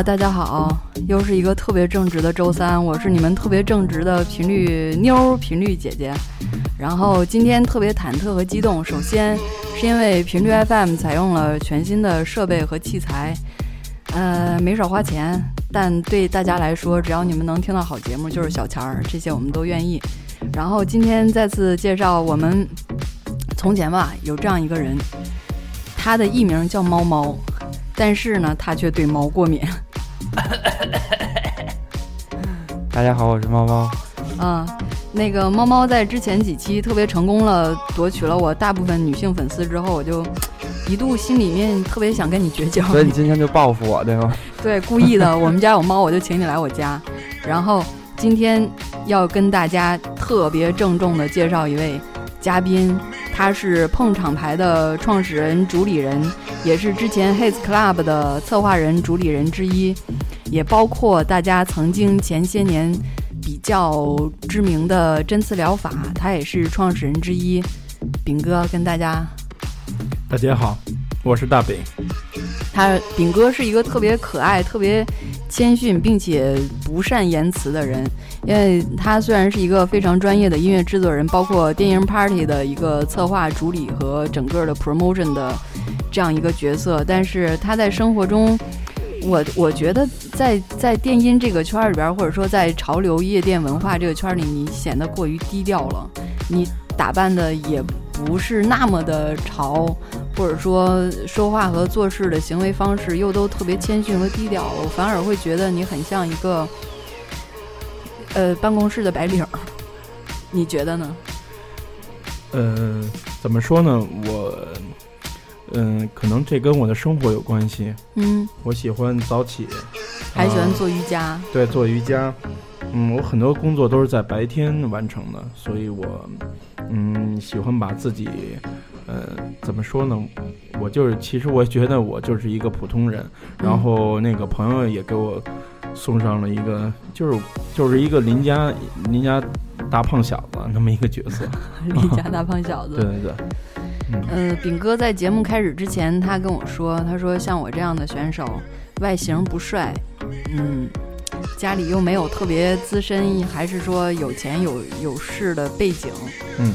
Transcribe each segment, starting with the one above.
大家好，又是一个特别正直的周三，我是你们特别正直的频率妞频率姐姐。然后今天特别忐忑和激动，首先是因为频率 FM 采用了全新的设备和器材，呃，没少花钱，但对大家来说，只要你们能听到好节目就是小钱儿，这些我们都愿意。然后今天再次介绍我们从前吧，有这样一个人，他的艺名叫猫猫。但是呢，他却对猫过敏。大家好，我是猫猫。嗯，那个猫猫在之前几期特别成功了，夺取了我大部分女性粉丝之后，我就一度心里面特别想跟你绝交。所以你今天就报复我，对吗？对，故意的。我们家有猫，我就请你来我家。然后今天要跟大家特别郑重的介绍一位嘉宾。他是碰厂牌的创始人、主理人，也是之前 His Club 的策划人、主理人之一，也包括大家曾经前些年比较知名的针刺疗法，他也是创始人之一。饼哥跟大家，大家好，我是大饼。他饼哥是一个特别可爱、特别谦逊并且不善言辞的人。因为他虽然是一个非常专业的音乐制作人，包括电影 party 的一个策划、主理和整个的 promotion 的这样一个角色，但是他在生活中，我我觉得在在电音这个圈里边，或者说在潮流夜店文化这个圈里，你显得过于低调了。你打扮的也不是那么的潮，或者说说话和做事的行为方式又都特别谦逊和低调，我反而会觉得你很像一个。呃，办公室的白领，你觉得呢？呃，怎么说呢？我，嗯，可能这跟我的生活有关系。嗯，我喜欢早起，还喜欢做瑜伽。对，做瑜伽。嗯，我很多工作都是在白天完成的，所以我，嗯，喜欢把自己，呃，怎么说呢？我就是，其实我觉得我就是一个普通人。然后那个朋友也给我。送上了一个，就是就是一个邻家邻家大胖小子那么一个角色，邻家大胖小子。对 对对，嗯，炳哥在节目开始之前，他跟我说，他说像我这样的选手，外形不帅，嗯，家里又没有特别资深，还是说有钱有有势的背景，嗯，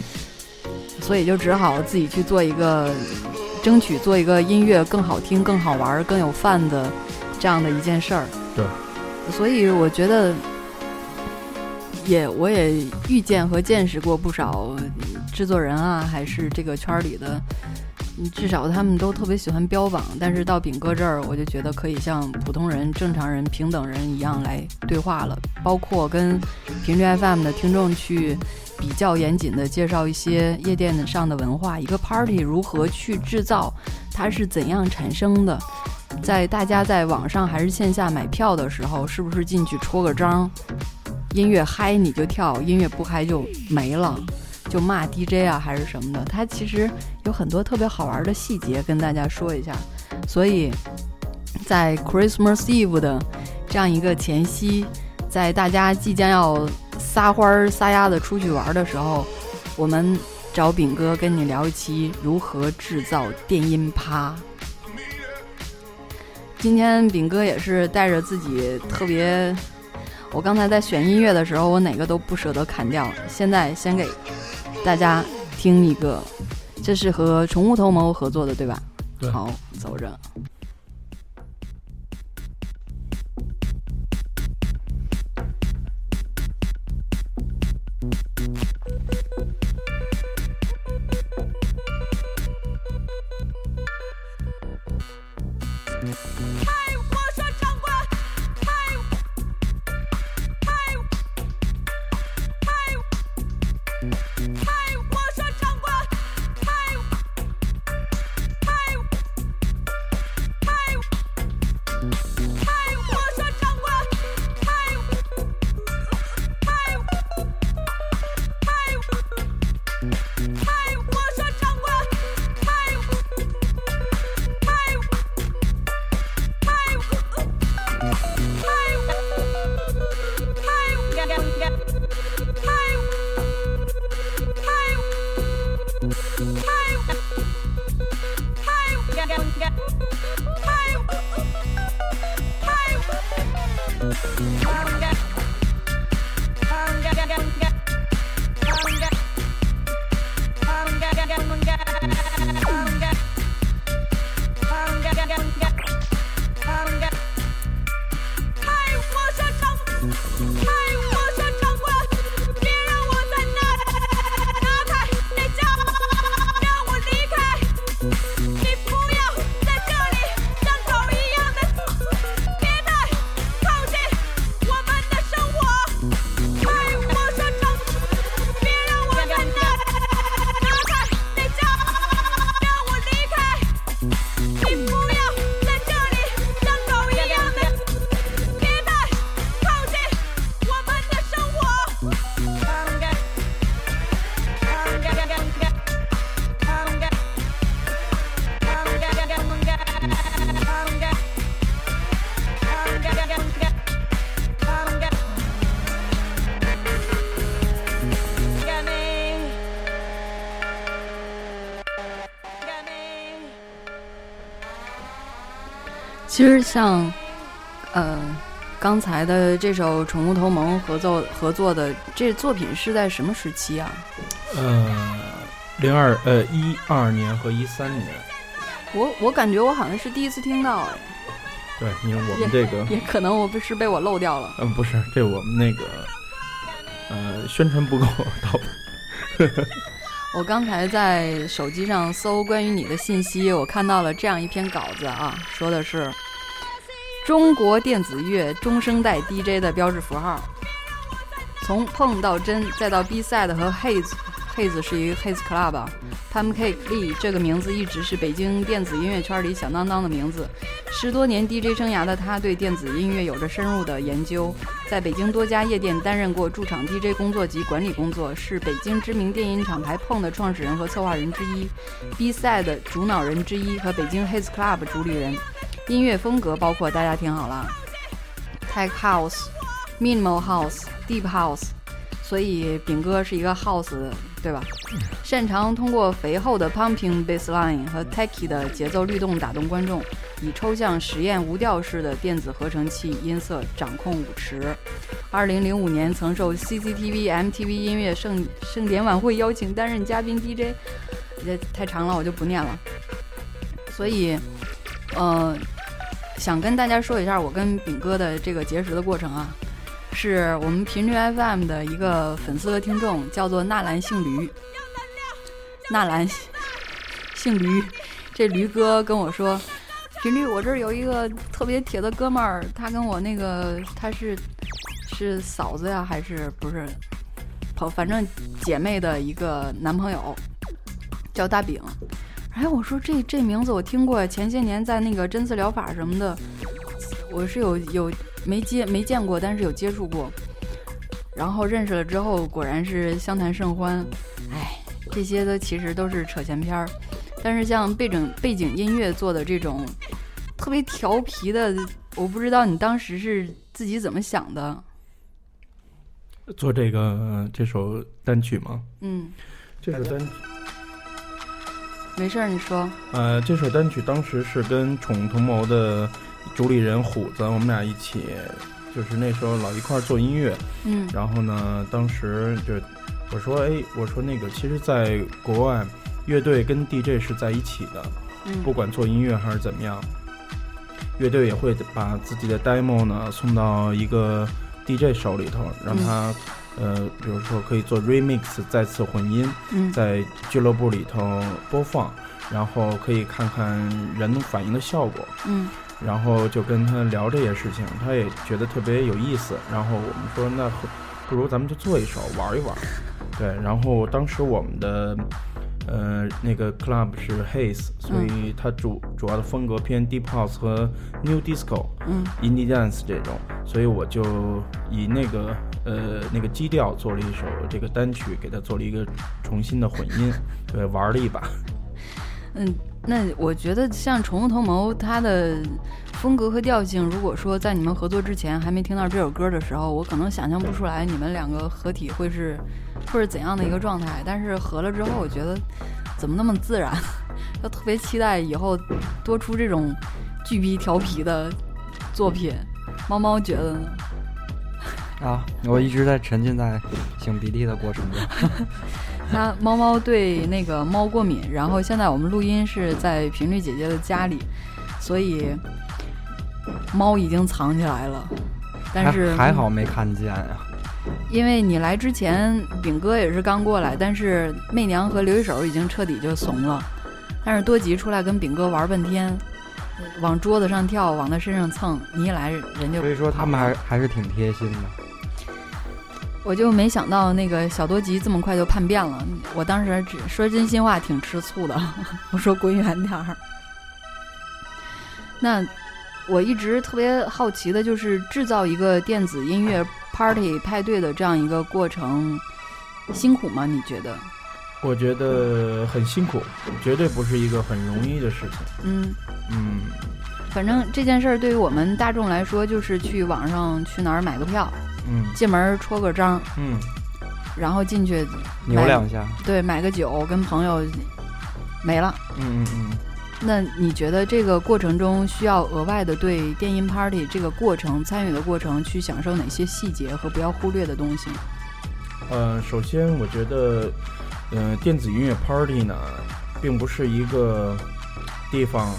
所以就只好自己去做一个，争取做一个音乐更好听、更好玩、更有范的这样的一件事儿。对。所以我觉得，也我也遇见和见识过不少制作人啊，还是这个圈里的，至少他们都特别喜欢标榜。但是到饼哥这儿，我就觉得可以像普通人、正常人、平等人一样来对话了。包括跟频率 FM 的听众去比较严谨的介绍一些夜店上的文化，一个 party 如何去制造，它是怎样产生的。在大家在网上还是线下买票的时候，是不是进去戳个章？音乐嗨你就跳，音乐不嗨就没了，就骂 DJ 啊还是什么的？他其实有很多特别好玩的细节跟大家说一下。所以在 Christmas Eve 的这样一个前夕，在大家即将要撒欢儿撒丫子出去玩的时候，我们找饼哥跟你聊一期如何制造电音趴。今天炳哥也是带着自己特别，我刚才在选音乐的时候，我哪个都不舍得砍掉。现在先给大家听一个，这是和宠物同谋合作的，对吧？对。好，走着。其实像，呃，刚才的这首《宠物同盟》合作合作的这作品是在什么时期啊？呃，零二呃一二年和一三年。我我感觉我好像是第一次听到，哎。对，因为我们这个也可能我不是被我漏掉了。嗯，不是，这我们那个呃宣传不够，倒。我刚才在手机上搜关于你的信息，我看到了这样一篇稿子啊，说的是。中国电子乐中生代 DJ 的标志符号，从碰到真，再到 B-side 和 Haze，Haze，Haze 是一个 Haze Club，Pancake Lee 这个名字一直是北京电子音乐圈里响当当的名字。十多年 DJ 生涯的他，对电子音乐有着深入的研究，在北京多家夜店担任过驻场 DJ 工作及管理工作，是北京知名电音厂牌碰的创始人和策划人之一，B-side 主脑人之一和北京 Haze Club 主理人。音乐风格包括大家听好了，Tech House、Minimal House、Deep House，所以饼哥是一个 House，对吧？擅长通过肥厚的 Pumping Bassline 和 Techy 的节奏律动打动观众，以抽象实验无调式的电子合成器音色掌控舞池。二零零五年曾受 CCTV、MTV 音乐盛盛典晚会邀请担任嘉宾 DJ，这太长了我就不念了。所以，呃。想跟大家说一下我跟炳哥的这个结识的过程啊，是我们频率 FM 的一个粉丝和听众，叫做纳兰姓驴。纳兰姓驴，这驴哥跟我说，频率我这儿有一个特别铁的哥们儿，他跟我那个他是是嫂子呀还是不是？朋反正姐妹的一个男朋友叫大饼。哎，我说这这名字我听过，前些年在那个针刺疗法什么的，我是有有没接没见过，但是有接触过。然后认识了之后，果然是相谈甚欢。哎，这些都其实都是扯闲篇儿。但是像背景背景音乐做的这种特别调皮的，我不知道你当时是自己怎么想的。做这个这首单曲吗？嗯，这首单曲。没事儿，你说。呃，这首单曲当时是跟宠物同谋的主理人虎子，我们俩一起，就是那时候老一块儿做音乐。嗯。然后呢，当时就我说，哎，我说那个，其实，在国外，乐队跟 DJ 是在一起的。嗯。不管做音乐还是怎么样，乐队也会把自己的 demo 呢送到一个 DJ 手里头，让他。呃，比如说可以做 remix 再次混音，在俱乐部里头播放，然后可以看看人反应的效果。嗯，然后就跟他聊这些事情，他也觉得特别有意思。然后我们说，那不如咱们就做一首玩一玩。对，然后当时我们的。呃，那个 club 是 Haze，所以它主主要的风格偏 deep house 和 new disco，嗯，indie dance 这种，所以我就以那个呃那个基调做了一首这个单曲，给它做了一个重新的混音，对，玩了一把。嗯，那我觉得像宠物同谋，它的风格和调性，如果说在你们合作之前还没听到这首歌的时候，我可能想象不出来你们两个合体会是会是怎样的一个状态。但是合了之后，我觉得怎么那么自然，就特别期待以后多出这种巨逼调皮的作品。猫猫觉得呢？啊，我一直在沉浸在擤鼻涕的过程中。它猫猫对那个猫过敏，然后现在我们录音是在频率姐姐的家里，所以猫已经藏起来了。但是还好没看见呀。因为你来之前，炳哥也是刚过来，但是媚娘和刘一手已经彻底就怂了。但是多吉出来跟炳哥玩半天，往桌子上跳，往他身上蹭，你一来人就所以说他们还还是挺贴心的。我就没想到那个小多吉这么快就叛变了。我当时只说真心话，挺吃醋的。我说滚远点儿。那我一直特别好奇的就是制造一个电子音乐 party 派对的这样一个过程，辛苦吗？你觉得？我觉得很辛苦，绝对不是一个很容易的事情。嗯嗯，反正这件事儿对于我们大众来说，就是去网上去哪儿买个票，嗯进门戳个章，嗯，然后进去扭两下，对买个酒，跟朋友没了。嗯嗯嗯。那你觉得这个过程中需要额外的对电音 party 这个过程参与的过程去享受哪些细节和不要忽略的东西？呃，首先我觉得，嗯、电子音乐 party 呢，并不是一个地方，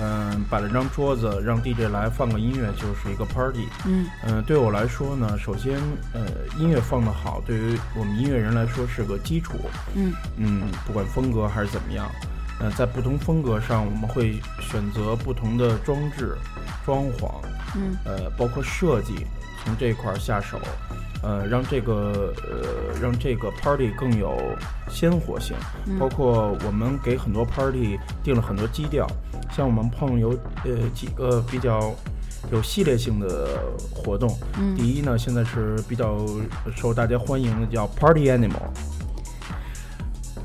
嗯、摆了张桌子让 DJ 来放个音乐就是一个 party。嗯嗯、对我来说呢，首先，呃，音乐放得好，对于我们音乐人来说是个基础。嗯嗯，不管风格还是怎么样，呃，在不同风格上，我们会选择不同的装置、装潢，嗯呃，包括设计，从这一块儿下手，呃，让这个呃让这个 party 更有鲜活性。嗯包括我们给很多 party 定了很多基调，像我们碰有呃几个比较有系列性的活动。嗯第一呢，现在是比较受大家欢迎的，叫 Party Animal。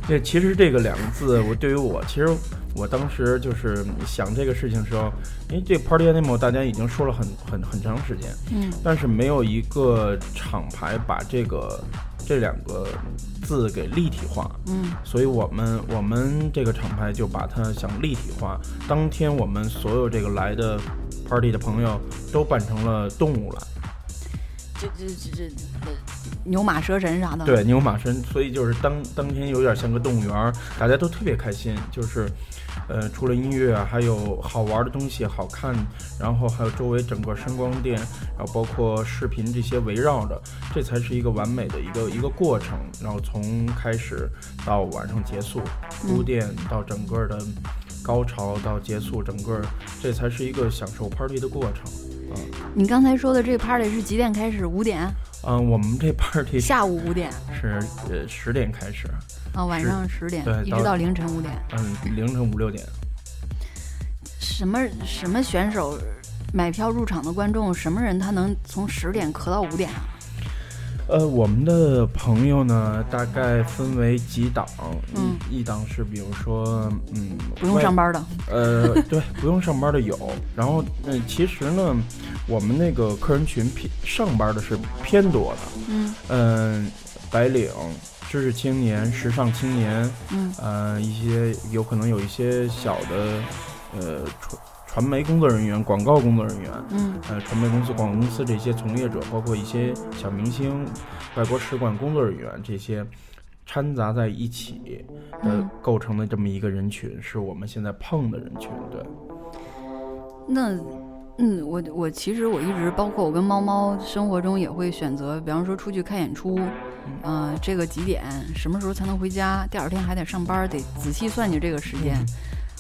这其实这个两个字，我对于我，其实我当时就是想这个事情的时候，因为这个 Party Animal 大家已经说了很很很长时间，嗯但是没有一个厂牌把这个这两个字给立体化，嗯所以我们我们这个厂牌就把它想立体化。当天我们所有这个来的 party 的朋友都扮成了动物来，这这这这呃牛马蛇神啥的。对，牛马神，所以就是当当天有点像个动物园儿，大家都特别开心，就是。呃，除了音乐啊，还有好玩的东西，好看，然后还有周围整个声光电，然后包括视频这些围绕着，这才是一个完美的一个一个过程。然后从开始到晚上结束，铺垫到整个的高潮到结束，整个这才是一个享受 party 的过程。你刚才说的这个 party 是几点开始？五点，嗯，我们这 party 下午五点是呃十点开始，啊，晚上十点对一直到凌晨五点。嗯，凌晨五六点。什么什么选手买票入场的观众，什么人他能从十点咳到五点啊？呃，我们的朋友呢，大概分为几档，嗯一一档是比如说，嗯，不用上班的。呃，对，不用上班的有。然后，嗯、其实呢，我们那个客人群偏上班的是偏多的。嗯嗯、白领、知识青年、时尚青年，嗯呃，一些有可能有一些小的，呃，传传媒工作人员、广告工作人员，嗯呃，传媒公司、广告公司这些从业者，包括一些小明星、外国使馆工作人员这些。掺杂在一起的嗯构成的这么一个人群，是我们现在碰的人群。对，那嗯，我我其实我一直包括我跟猫猫生活中也会选择，比方说出去看演出，呃，这个几点什么时候才能回家？第二天还得上班，得仔细算计这个时间。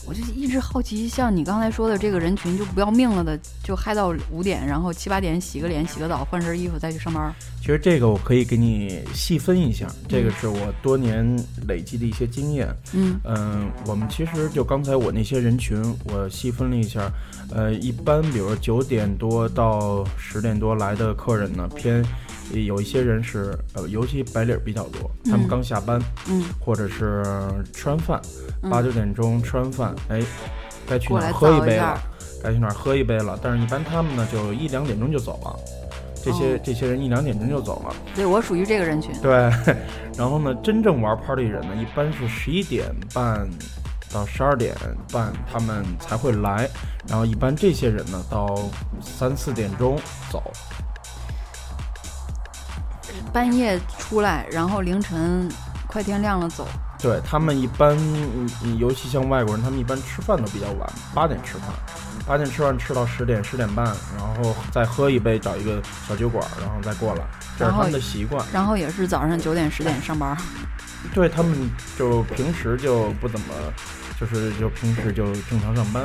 我就一直好奇，像你刚才说的这个人群，就不要命了的，就嗨到五点，然后七八点洗个脸、洗个澡、换身衣服再去上班。其实这个我可以给你细分一下，这个是我多年累积的一些经验。嗯嗯，我们其实就刚才我那些人群，我细分了一下，呃，一般比如说九点多到十点多来的客人呢，偏有一些人是呃，尤其白领儿比较多，他们嗯刚下班，嗯或者是吃完饭，嗯八九点钟吃完饭，哎，该去哪儿喝一杯了，该去哪儿喝一杯了。但是，一般他们呢，就一两点钟就走了。这些、哦这些人一两点钟就走了，对我属于这个人群。对。然后呢，真正玩 party 的人呢，一般是十一点半到十二点半他们才会来，然后一般这些人呢到三四点钟走。半夜出来，然后凌晨快天亮了走。对他们一般，尤其像外国人，他们一般吃饭都比较晚，八点吃饭，八点吃饭吃到十点十点半，然后再喝一杯，找一个小酒馆，然后再过来，这是他们的习惯。然后也是早上九点十点上班。对他们就平时就不怎么，就是就平时就正常上班。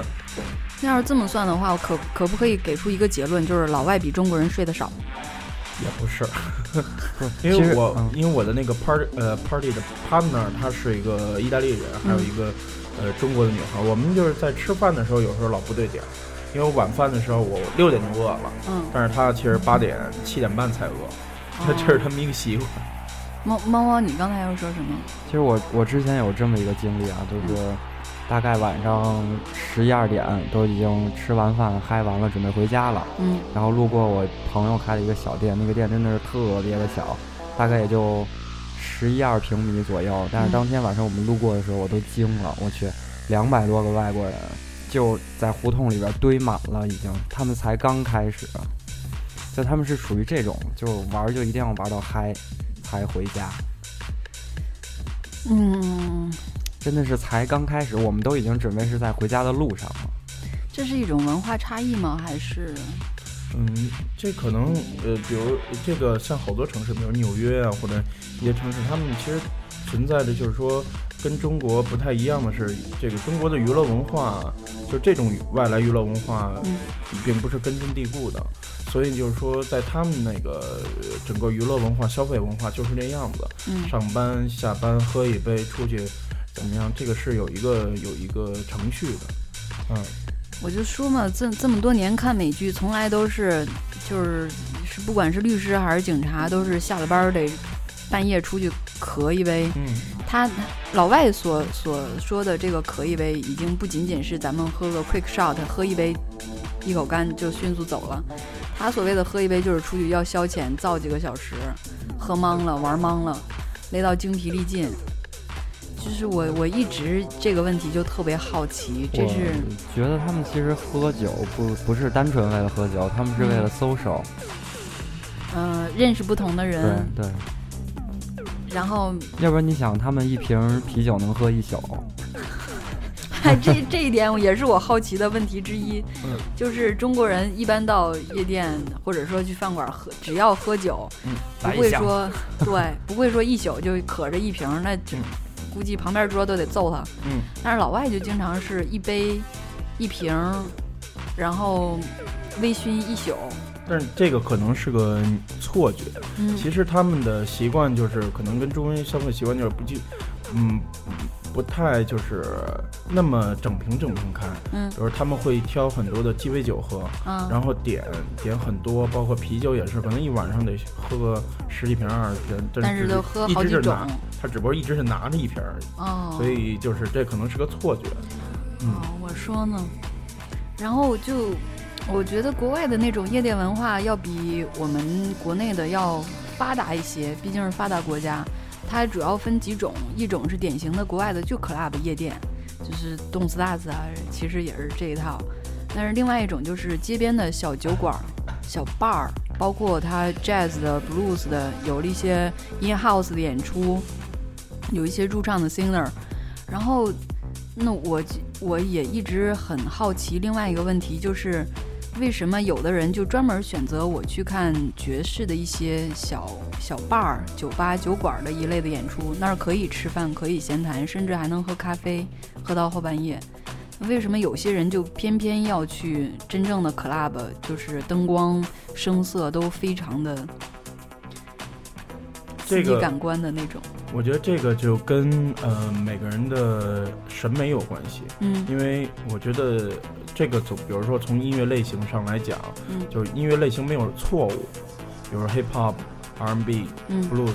那要是这么算的话，我可可不可以给出一个结论，就是老外比中国人睡得少？也不是，因为我因为我的那个 party 呃 party 的 partner 她是一个意大利人，还有一个呃中国的女孩，我们就是在吃饭的时候有时候老不对点，因为晚饭的时候我六点就饿了，嗯，但是她其实八点七点半才饿，这这是他们一个习惯。猫猫猫，你刚才要说什么？其实我我之前有这么一个经历啊，就是。大概晚上十一二点都已经吃完饭嗨完了，准备回家了。嗯，然后路过我朋友开的一个小店，那个店真的是特别的小，大概也就十一二平米左右。但是当天晚上我们路过的时候，我都惊了，我去，两百多个外国人就在胡同里边堆满了，已经，他们才刚开始，就他们是属于这种，就玩就一定要玩到嗨才回家。嗯。真的是才刚开始，我们都已经准备是在回家的路上了。这是一种文化差异吗？还是？嗯，这可能呃，比如这个像好多城市，比如纽约啊，或者一些城市，他们其实存在的就是说，跟中国不太一样的是，这个中国的娱乐文化，就这种外来娱乐文化，并不是根深蒂固的。所以就是说，在他们那个整个娱乐文化、消费文化就是那样子。嗯。上班下班喝一杯，出去。怎么样？这个是有一个有一个程序的，嗯，我就说嘛，这这么多年看美剧，从来都是就是是不管是律师还是警察，都是下了班得半夜出去咳一杯。嗯，他老外所所说的这个咳一杯，已经不仅仅是咱们喝个 quick shot，喝一杯一口干就迅速走了。他所谓的喝一杯，就是出去要消遣，造几个小时，喝懵了，玩懵了，累到精疲力尽。就是我，我一直这个问题就特别好奇，这是觉得他们其实喝酒不不是单纯为了喝酒，他们是为了 social，嗯，认识不同的人，对，然后要不然你想，他们一瓶啤酒能喝一宿 这这一点也是我好奇的问题之一，就是中国人一般到夜店或者说去饭馆喝，只要喝酒，不会说 对，不会说一宿就渴着一瓶，那就。估计旁边桌都得揍他。嗯，但是老外就经常是一杯一瓶，然后微醺一宿。但是这个可能是个错觉。嗯，其实他们的习惯就是可能跟中国人消费习惯就是不就，嗯。不太就是那么整瓶整瓶开，嗯，比如他们会挑很多的鸡尾酒喝，嗯，然后点点很多，包括啤酒也是，可能一晚上得喝个十几瓶二十瓶，但是都喝好几种，他只不过一直是拿着一瓶而已，哦，所以就是这可能是个错觉，嗯，我说呢，然后就我觉得国外的那种夜店文化要比我们国内的要发达一些，毕竟是发达国家。它主要分几种，一种是典型的国外的就 club 夜店，就是动次打次啊，其实也是这一套。但是另外一种就是街边的小酒馆、小 bar，包括它 jazz 的、blues 的，有了一些 in house 的演出，有一些驻唱的 singer。然后，那我我也一直很好奇，另外一个问题就是。为什么有的人就专门选择我去看爵士的一些小小 bar、酒吧、酒馆的一类的演出？那儿可以吃饭，可以闲谈，甚至还能喝咖啡，喝到后半夜。为什么有些人就偏偏要去真正的 club，就是灯光、声色都非常的刺激感官的那种？我觉得这个就跟呃每个人的审美有关系。嗯，因为我觉得。这个从，比如说从音乐类型上来讲，嗯，就是音乐类型没有错误，比如 hip hop、R&B、blues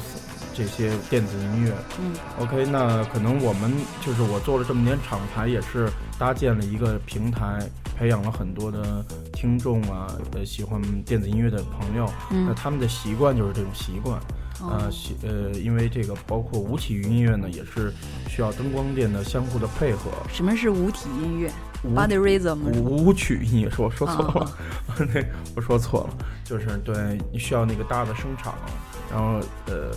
这些电子音乐，嗯，OK，那可能我们就是我做了这么年厂牌，也是搭建了一个平台，培养了很多的听众啊，呃，喜欢电子音乐的朋友，那他们的习惯就是这种习惯，呃，呃，因为这个包括舞体音乐呢，也是需要灯光电的相互的配合。什么是舞体音乐？Body rhythm。舞舞曲音乐，说我说错了，那我说错了，就是对你需要那个大的声场。然后，呃，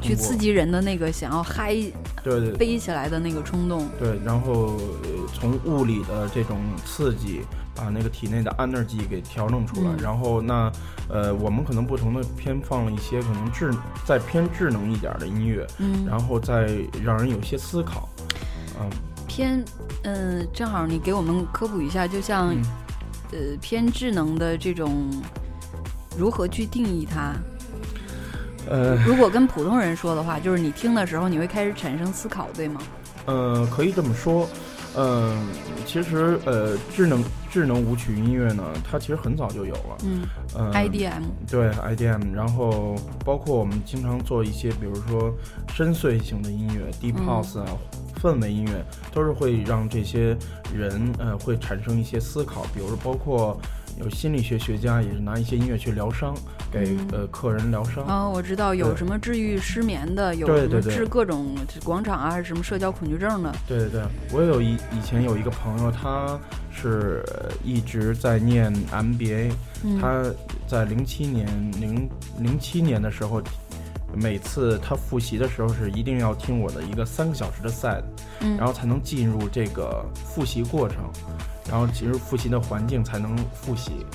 去刺激人的那个想要嗨，对对，飞起来的那个冲动。对，然后从物理的这种刺激，把那个体内的 energy 给调整出来。然后，那呃，我们可能不同的偏放了一些可能智再偏智能一点的音乐，嗯，然后再让人有些思考，嗯，偏，嗯，正好你给我们科普一下，就像，呃，偏智能的这种，如何去定义它？呃，如果跟普通人说的话，就是你听的时候，你会开始产生思考，对吗？呃，可以这么说。嗯，其实呃，智能智能舞曲音乐呢，它其实很早就有了。嗯呃，IDM。对，IDM。然后包括我们经常做一些，比如说深邃型的音乐，Deep House 啊，氛围音乐，都是会让这些人呃会产生一些思考。比如说，包括有心理学学家也是拿一些音乐去疗伤。给呃客人疗伤啊，我知道有什么治愈失眠的，有什么治各种广场啊，还是什么社交恐惧症的。对对对，我有一以前有一个朋友，他是一直在念 MBA，他在零七年零零七年的时候，每次他复习的时候是一定要听我的一个三个小时的 set，然后才能进入这个复习过程，然后其实复习的环境才能复习。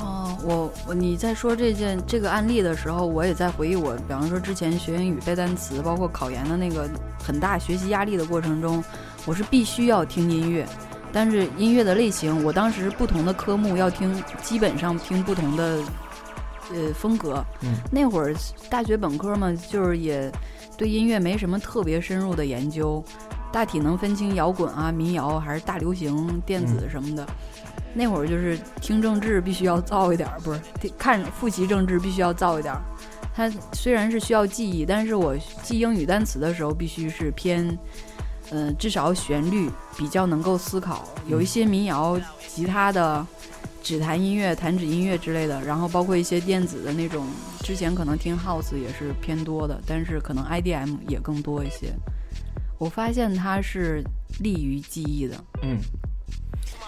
哦，我我你在说这件这个案例的时候，我也在回忆我，比方说之前学英语背单词，包括考研的那个很大学习压力的过程中，我是必须要听音乐，但是音乐的类型，我当时不同的科目要听，基本上听不同的呃风格。嗯，那会儿大学本科嘛，就是也对音乐没什么特别深入的研究，大体能分清摇滚啊、民谣还是大流行、电子什么的。那会儿就是听政治必须要造一点儿，不是看复习政治必须要造一点儿。它虽然是需要记忆，但是我记英语单词的时候必须是偏，嗯，至少旋律比较能够思考。有一些民谣、吉他的指弹音乐、弹指音乐之类的，然后包括一些电子的那种，之前可能听 house 也是偏多的，但是可能 IDM 也更多一些。我发现它是利于记忆的，嗯。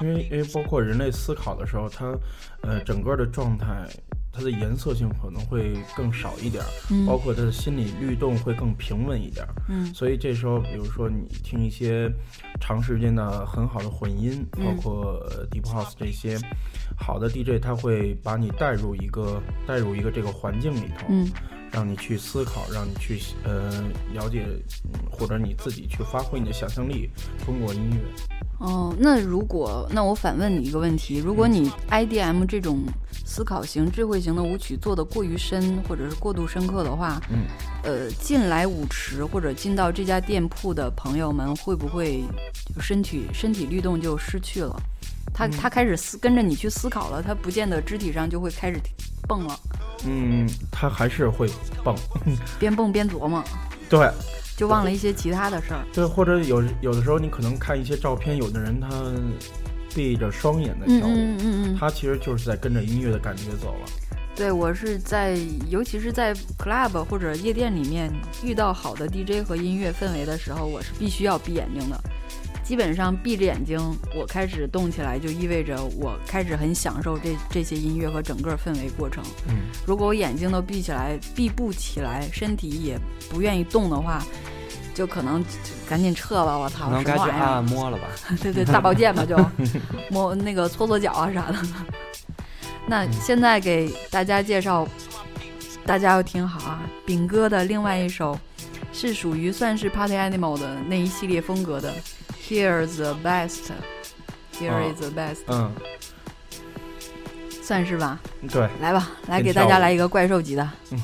因为，因为包括人类思考的时候，它，呃，整个的状态，它的颜色性可能会更少一点嗯，包括它的心理律动会更平稳一点儿。嗯，所以这时候，比如说你听一些长时间的很好的混音，包括 deep house 这些好的 DJ，他会把你带入一个带入一个这个环境里头，嗯，让你去思考，让你去呃了解，或者你自己去发挥你的想象力，通过音乐。哦，那如果那我反问你一个问题：如果你 IDM 这种思考型、智慧型的舞曲做的过于深，或者是过度深刻的话，嗯，呃，进来舞池或者进到这家店铺的朋友们会不会身体身体律动就失去了？他他开始思跟着你去思考了，他不见得肢体上就会开始蹦了。嗯，他还是会蹦，边蹦边琢磨。对。就忘了一些其他的事儿，对，或者有有的时候你可能看一些照片，有的人他闭着双眼在跳舞，嗯嗯嗯，他其实就是在跟着音乐的感觉走了。对我是在，尤其是在 club 或者夜店里面遇到好的 DJ 和音乐氛围的时候，我是必须要闭眼睛的。基本上闭着眼睛，我开始动起来，就意味着我开始很享受这这些音乐和整个氛围过程。嗯，如果我眼睛都闭起来，闭不起来，身体也不愿意动的话，就可能赶紧撤吧。我操，能该去按按摩了吧？对对，大保健吧，就 摸那个搓搓脚啊啥的。那现在给大家介绍，大家要听好啊，饼哥的另外一首是属于算是 Party Animal 的那一系列风格的。Here's the best. Here is the best. 嗯，算是吧。对，来吧，来给大家来一个怪兽级的。嗯。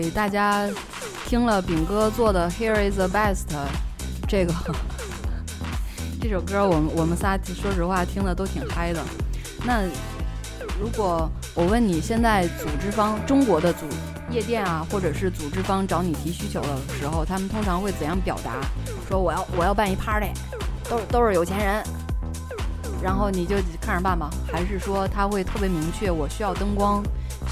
给大家听了饼哥做的《Here Is the Best》这个 这首歌，我们我们仨说实话听的都挺嗨的。那如果我问你现在组织方中国的组夜店啊，或者是组织方找你提需求的时候，他们通常会怎样表达？说我要我要办一 party，都都是有钱人，然后你就看着办吧。还是说他会特别明确，我需要灯光？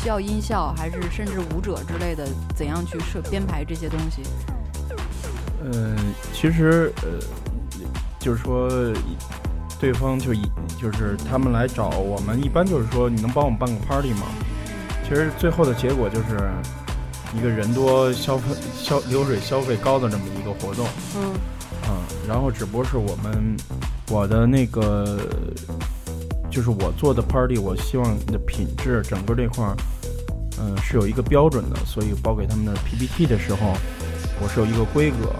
需要音效，还是甚至舞者之类的？怎样去设编排这些东西？嗯，其实呃，就是说，对方就一就是他们来找我们，一般就是说，你能帮我们办个 party 吗？其实最后的结果就是一个人多消费消流水消费高的这么一个活动。嗯嗯，然后只不过是我们我的那个。就是我做的 party，我希望你的品质整个这块儿，嗯，是有一个标准的，所以包给他们的 PPT 的时候，我是有一个规格。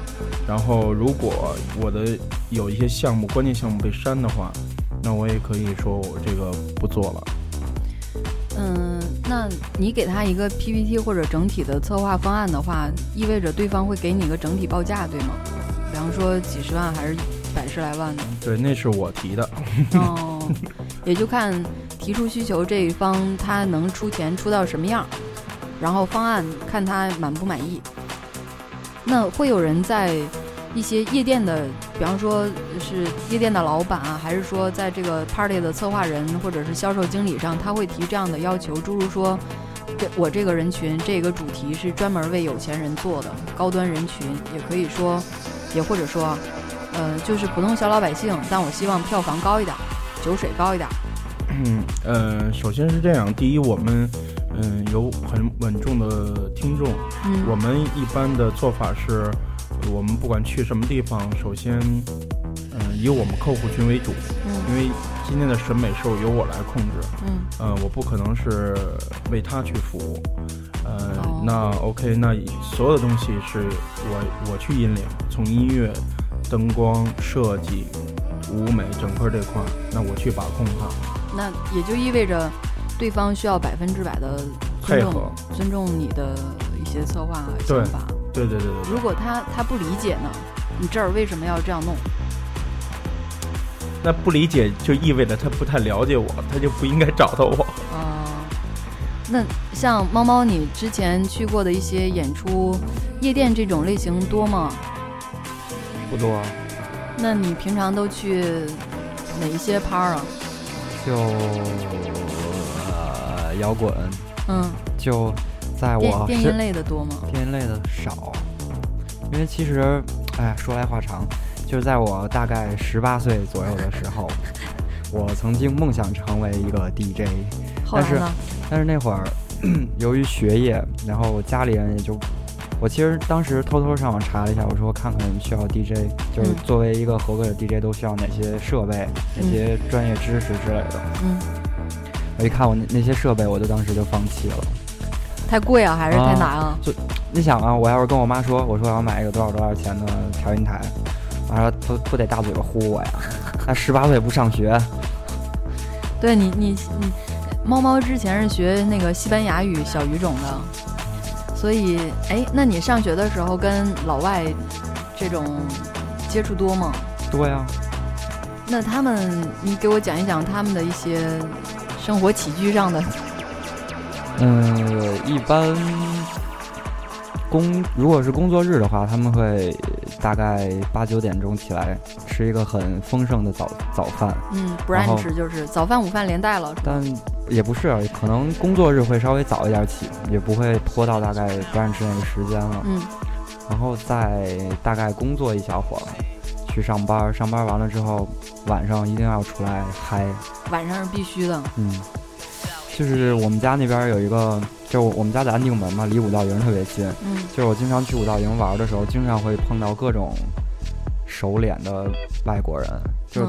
然后如果我的有一些项目关键项目被删的话，那我也可以说我这个不做了。嗯，那你给他一个 PPT 或者整体的策划方案的话，意味着对方会给你一个整体报价，对吗？比方说几十万还是百十来万的？对，那是我提的。哦。也就看提出需求这一方他能出钱出到什么样，然后方案看他满不满意。那会有人在一些夜店的，比方说是夜店的老板啊，还是说在这个 party 的策划人或者是销售经理上，他会提这样的要求，诸如说，这我这个人群这个主题是专门为有钱人做的高端人群，也可以说，也或者说，呃，就是普通小老百姓，但我希望票房高一点。酒水高一点。嗯，呃，首先是这样，第一，我们嗯有很稳重的听众。嗯，我们一般的做法是，我们不管去什么地方，首先嗯以我们客户群为主。嗯，因为今天的审美是由我来控制。嗯，呃，我不可能是为他去服务。呃，那 OK，那所有的东西是我我去引领，从音乐、灯光设计。舞美整个这块，那我去把控它。那也就意味着，对方需要百分之百的尊重，尊重你的一些策划想法。对对对对。如果他他不理解呢？你这儿为什么要这样弄？那不理解就意味着他不太了解我，他就不应该找到我。啊，那像猫猫，你之前去过的一些演出，夜店这种类型多吗？不多。那你平常都去哪一些趴啊？就呃摇滚，嗯，就在我电音类的多吗？电音类的少，因为其实，哎，说来话长，就是在我大概十八岁左右的时候，我曾经梦想成为一个 DJ，但是但是那会儿 由于学业，然后家里人也就。我其实当时偷偷上网查了一下，我说看看需要 DJ，就是作为一个合格的 DJ 都需要哪些设备、哪些专业知识之类的。嗯，我一看我那那些设备，我就当时就放弃了。太贵啊，还是太难啊？就你想啊，我要是跟我妈说，我说我要买一个多少多少钱的调音台，我说不不得大嘴巴呼我呀？他十八岁不上学。对你你你，猫猫之前是学那个西班牙语小语种的。所以，哎，那你上学的时候跟老外这种接触多吗？多呀。那他们，你给我讲一讲他们的一些生活起居上的。嗯，一般工如果是工作日的话，他们会大概八九点钟起来吃一个很丰盛的早早饭。嗯，brunch 就是早饭午饭连带了。但也不是，可能工作日会稍微早一点起，也不会拖到大概不让吃那个时间了。嗯，然后再大概工作一小会儿，去上班。上班完了之后，晚上一定要出来嗨。晚上是必须的。嗯，就是我们家那边有一个，就我们家在安定门嘛，离五道营特别近。嗯，就是我经常去五道营玩的时候，经常会碰到各种熟脸的外国人，就。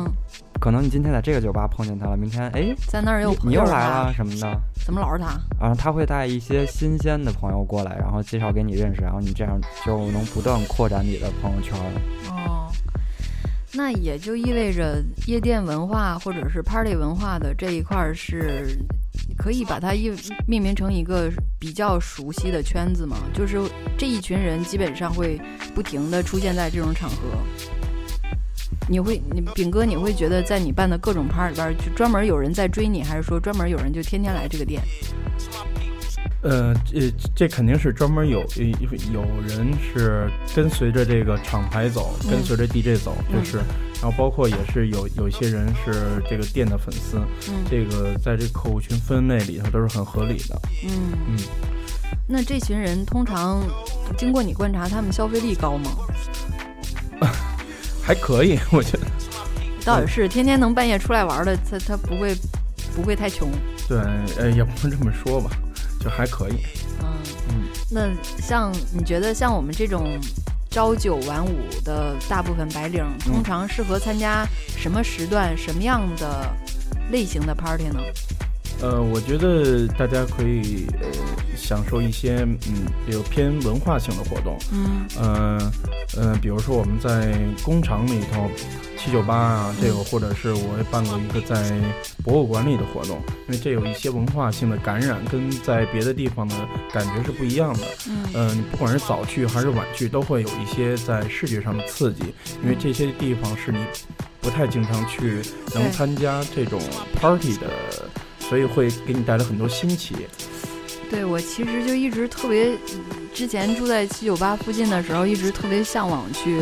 可能你今天在这个酒吧碰见他了，明天哎，在那儿又你又来了什么的？怎么老是他？啊，他会带一些新鲜的朋友过来，然后介绍给你认识，然后你这样就能不断扩展你的朋友圈。哦，那也就意味着夜店文化或者是 party 文化的这一块是，可以把它一命名成一个比较熟悉的圈子嘛？就是这一群人基本上会不停的出现在这种场合。你会，你饼哥，你会觉得在你办的各种趴里边，就专门有人在追你，还是说专门有人就天天来这个店？呃，这这肯定是专门有有人是跟随着这个厂牌走，跟随着 DJ 走，就是，然后包括也是有有一些人是这个店的粉丝，这个在这客户群分类里头都是很合理的。嗯嗯，那这群人通常经过你观察，他们消费力高吗？还可以，我觉得倒也是天天能半夜出来玩的，他他不会不会太穷。对，呃，也不能这么说吧，就还可以。嗯嗯，那像你觉得像我们这种朝九晚五的大部分白领，通常适合参加什么时段、什么样的类型的 party 呢？呃，我觉得大家可以呃享受一些嗯，比如偏文化性的活动，嗯，呃，呃，比如说我们在工厂里头七九八啊，这个或者是我也办过一个在博物馆里的活动，因为这有一些文化性的感染，跟在别的地方的感觉是不一样的，嗯，呃，你不管是早去还是晚去，都会有一些在视觉上的刺激，因为这些地方是你不太经常去能参加这种 party 的。所以会给你带来很多新奇。对我其实就一直特别，之前住在七九八附近的时候，一直特别向往去，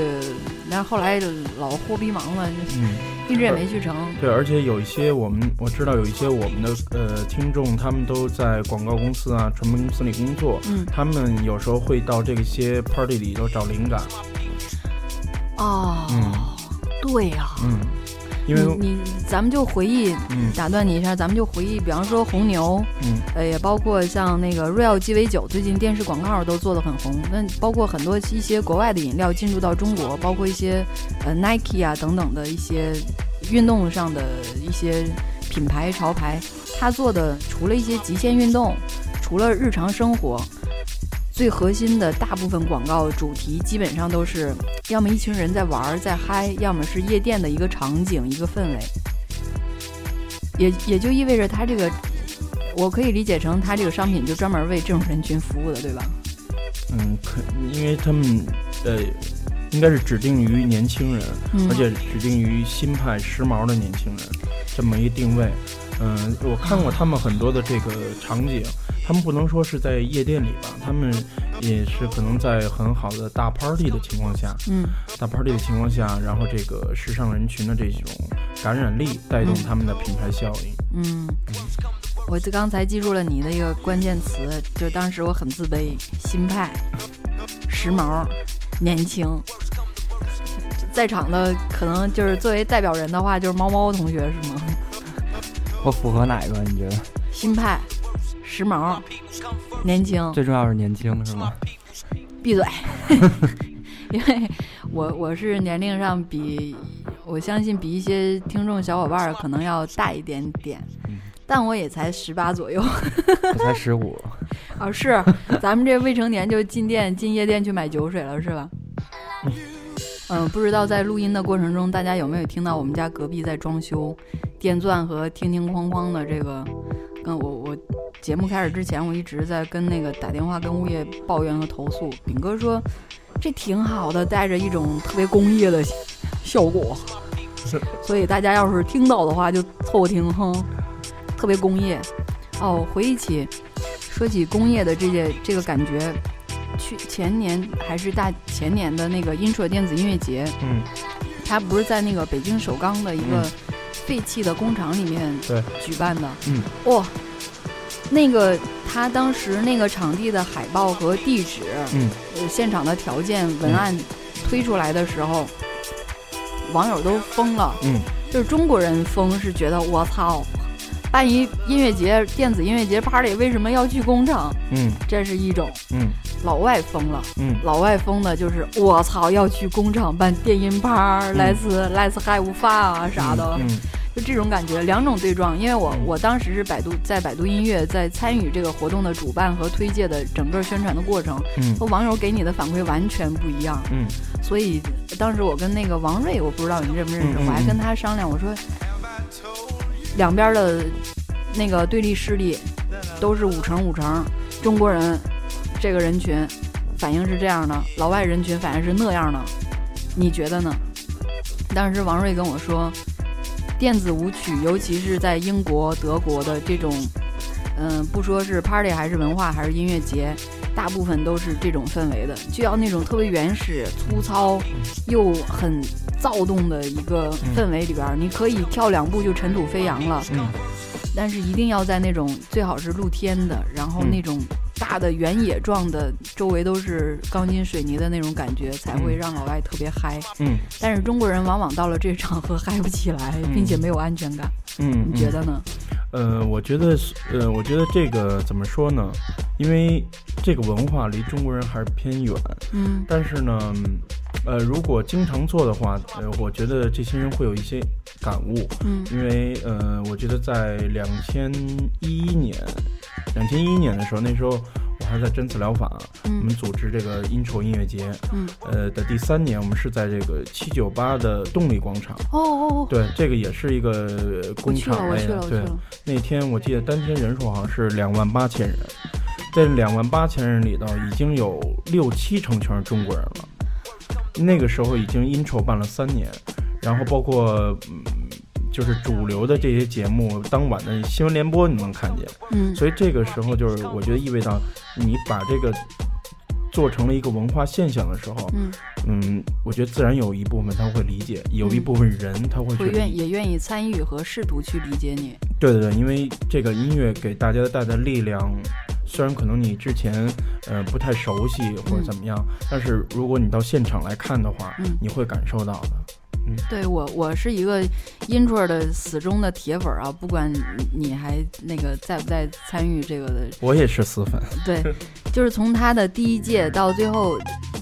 但是后来老货逼忙了，嗯，一直也没去成。对，而且有一些我们我知道有一些我们的呃听众，他们都在广告公司啊、传媒公司里工作，嗯，他们有时候会到这些 party 里头找灵感。哦，嗯，对呀，嗯。因为你，咱们就回忆，打断你一下，咱们就回忆，比方说红牛，嗯，呃，也包括像那个 Real 鸡尾酒，最近电视广告都做得很红。那包括很多一些国外的饮料进入到中国，包括一些呃 Nike 啊等等的一些运动上的一些品牌潮牌，它做的除了一些极限运动，除了日常生活。最核心的大部分广告主题基本上都是，要么一群人在玩儿在嗨，要么是夜店的一个场景一个氛围，也也就意味着它这个，我可以理解成它这个商品就专门为这种人群服务的，对吧？嗯，可因为他们呃，应该是指定于年轻人，而且指定于新派时髦的年轻人这么一定位。嗯，我看过他们很多的这个场景。他们不能说是在夜店里吧，他们也是可能在很好的大 party 的情况下，嗯，大 party 的情况下，然后这个时尚人群的这种感染力带动他们的品牌效应，嗯，我刚才记住了你的一个关键词，就当时我很自卑，新派、时髦、年轻。在场的可能就是作为代表人的话，就是猫猫同学是吗？我符合哪个？你觉得？新派、时髦、年轻，最重要是年轻是吗？闭嘴！因为我我是年龄上比，我相信比一些听众小伙伴可能要大一点点，但我也才十八左右，我才十五。啊，是，咱们这未成年就进店进夜店去买酒水了，是吧？嗯，不知道在录音的过程中，大家有没有听到我们家隔壁在装修，电钻和听听哐哐的这个。跟我我节目开始之前，我一直在跟那个打电话跟物业抱怨和投诉。炳哥说这挺好的，带着一种特别工业的效果。所以大家要是听到的话，就凑合听哼，特别工业。哦，回忆起说起工业的这些这个感觉。去前年还是大前年的那个 intro 电子音乐节，嗯，他不是在那个北京首钢的一个废弃的工厂里面对。举办的，嗯，哇，那个他当时那个场地的海报和地址，嗯，呃，现场的条件文案推出来的时候，网友都疯了，嗯，就是中国人疯是觉得我操。办一音乐节，电子音乐节 party 为什么要去工厂？嗯，这是一种。嗯，老外疯了。嗯，老外疯的就是我操，要去工厂办电音趴，let's let's have fun 啊啥的。嗯，就这种感觉，两种对撞。因为我我当时是百度在百度音乐在参与这个活动的主办和推介的整个宣传的过程，嗯，和网友给你的反馈完全不一样。嗯，所以当时我跟那个王瑞，我不知道你认不认识，我还跟他商量，我说。两边的那个对立势力都是五成五成，中国人这个人群反应是这样的，老外人群反应是那样的，你觉得呢？当时王瑞跟我说，电子舞曲，尤其是在英国、德国的这种，嗯，不说是 party 还是文化还是音乐节，大部分都是这种氛围的，就要那种特别原始、粗糙又很。躁动的一个氛围里边，你可以跳两步就尘土飞扬了，嗯，但是一定要在那种最好是露天的，然后那种大的原野状的，周围都是钢筋水泥的那种感觉，才会让老外特别嗨。嗯，但是中国人往往到了这场合嗨不起来，并且没有安全感。嗯，你觉得呢？呃，我觉得，呃，我觉得这个怎么说呢？因为这个文化离中国人还是偏远。嗯，但是呢。呃，如果经常做的话，呃，我觉得这些人会有一些感悟。嗯，因为呃，我觉得在两千一一年，两千一一年的时候，那时候我还在针刺疗法，我们组织这个 intro 音乐节。嗯，呃的第三年，我们是在这个七九八的动力广场。哦哦哦，对，这个也是一个工厂类的。对，那天我记得当天人数好像是两万八千人，在两万八千人里头，已经有六七成全是中国人了。那个时候已经 intro 办了三年，然后包括嗯，就是主流的这些节目，当晚的新闻联播你能看见，嗯，所以这个时候就是我觉得意味到你把这个做成了一个文化现象的时候，嗯嗯，我觉得自然有一部分他会理解，有一部分人他会会愿也愿意参与和试图去理解你。对对对，因为这个音乐给大家带的力量。虽然可能你之前，呃，不太熟悉或者怎么样，但是如果你到现场来看的话，你会感受到的。嗯，对我，我是一个 intro 的死忠的铁粉啊，不管你还那个在不在参与这个的，我也是死粉。对，就是从他的第一届到最后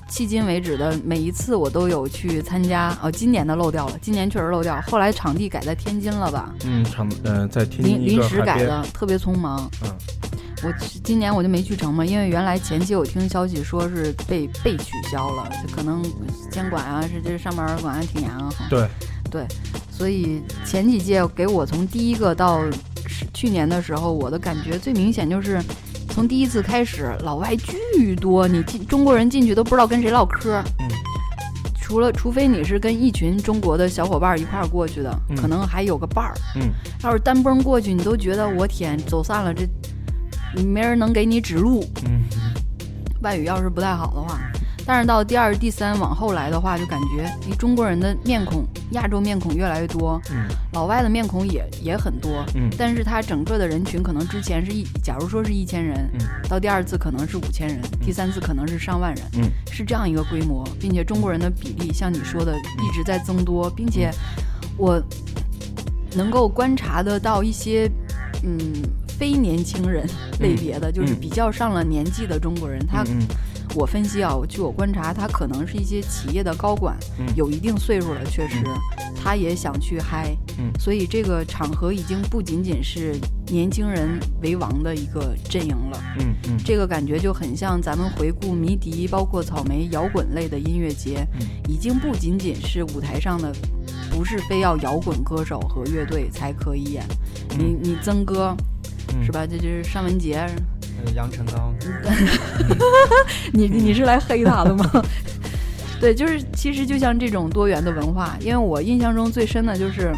迄今为止的每一次，我都有去参加。哦，今年的漏掉了，今年确实漏掉。后来场地改在天津了吧？嗯，场呃在天津临临时改的，特别匆忙。嗯。我今年我就没去成嘛，因为原来前期我听消息说是被被取消了，就可能监管啊，是这上面管的挺严啊。对，对，所以前几届给我从第一个到去年的时候，我的感觉最明显就是，从第一次开始，老外巨多，你进中国人进去都不知道跟谁唠嗑。嗯。除了除非你是跟一群中国的小伙伴一块儿过去的，可能还有个伴儿。嗯。要是单崩过去，你都觉得我天，走散了这。没人能给你指路，嗯，外语要是不太好的话，但是到第二、第三往后来的话，就感觉你中国人的面孔、亚洲面孔越来越多，嗯，老外的面孔也也很多，嗯，但是他整个的人群可能之前是一，假如说是一千人，嗯，到第二次可能是五千人，第三次可能是上万人，嗯，是这样一个规模，并且中国人的比例像你说的一直在增多，并且我能够观察得到一些，嗯。非年轻人类别的，就是比较上了年纪的中国人，他，我分析啊，据我观察，他可能是一些企业的高管，有一定岁数了，确实，他也想去嗨，所以这个场合已经不仅仅是年轻人为王的一个阵营了，嗯嗯，这个感觉就很像咱们回顾迷笛，包括草莓摇滚类的音乐节，已经不仅仅是舞台上的，不是非要摇滚歌手和乐队才可以演，你你曾哥。是吧？这就是尚雯婕，杨臣刚。你你是来黑他的吗？对，就是其实就像这种多元的文化，因为我印象中最深的就是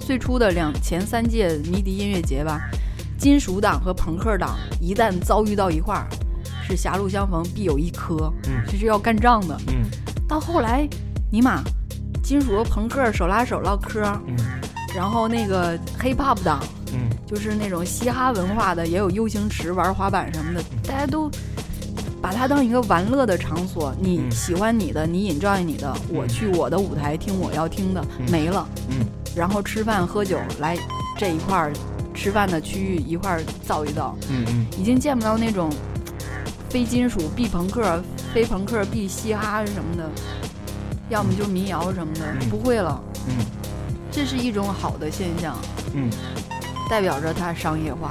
最初的两前三届迷笛音乐节吧，金属党和朋克党一旦遭遇到一块儿，是狭路相逢必有一磕，嗯，这是要干仗的，嗯。到后来，尼玛，金属和朋克手拉手唠嗑，嗯，然后那个 hip hop 党。嗯，就是那种嘻哈文化的，也有 U 型池玩滑板什么的，大家都把它当一个玩乐的场所。你喜欢你的，你 enjoy 你的，我去我的舞台听我要听的，没了。嗯，然后吃饭喝酒来这一块儿吃饭的区域一块儿造一造。嗯嗯，已经见不到那种非金属必朋克、非朋克必嘻哈什么的，要么就民谣什么的，不会了。嗯，这是一种好的现象。嗯。代表着它商业化，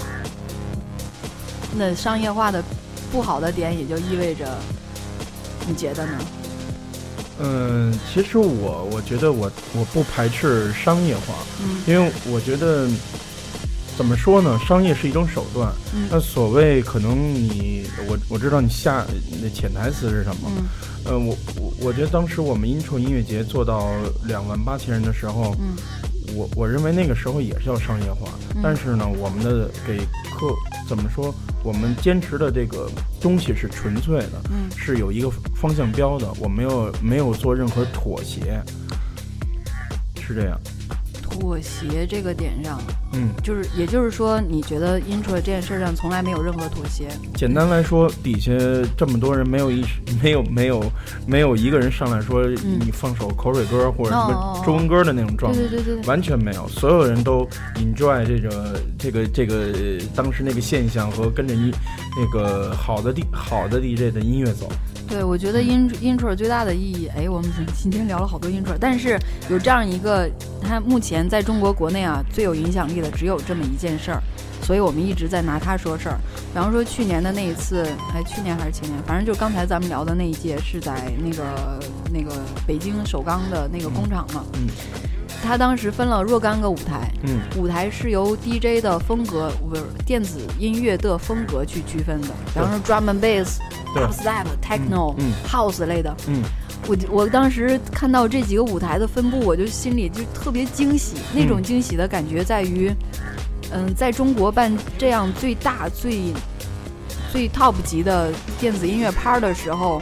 那商业化的不好的点也就意味着，你觉得呢？嗯，其实我我觉得我我不排斥商业化，嗯，因为我觉得怎么说呢，商业是一种手段，嗯，那所谓可能你我我知道你下那潜台词是什么，嗯，呃，我我我觉得当时我们 intro 音乐节做到两万八千人的时候，嗯。我我认为那个时候也是要商业化，但是呢，我们的给客怎么说？我们坚持的这个东西是纯粹的，嗯，是有一个方向标的，我没有没有做任何妥协，是这样。妥协这个点上，嗯，就是，也就是说，你觉得 intro 这件事上从来没有任何妥协。简单来说，底下这么多人没有一 没有没有没有一个人上来说你放首口水歌或者什么中文歌的那种状态，对对对对，完全没有，所有人都 enjoy 这个这个这个当时那个现象和跟着一那个好的 D 好的 DJ 的音乐走。对，我觉得 in intro 最大的意义，哎，我们今天聊了好多 intro，但是有这样一个，它目前在中国国内啊最有影响力的只有这么一件事儿，所以我们一直在拿它说事儿。比方说去年的那一次，哎，去年还是前年，反正就刚才咱们聊的那一届是在那个那个北京首钢的那个工厂嘛。嗯。他当时分了若干个舞台，嗯，舞台是由 DJ 的风格，不是电子音乐的风格去区分的，比方说 drum and bass。Step techno house 类的，嗯，我我当时看到这几个舞台的分布，我就心里就特别惊喜。那种惊喜的感觉在于，嗯，在中国办这样最大最最 top 级的电子音乐趴的时候，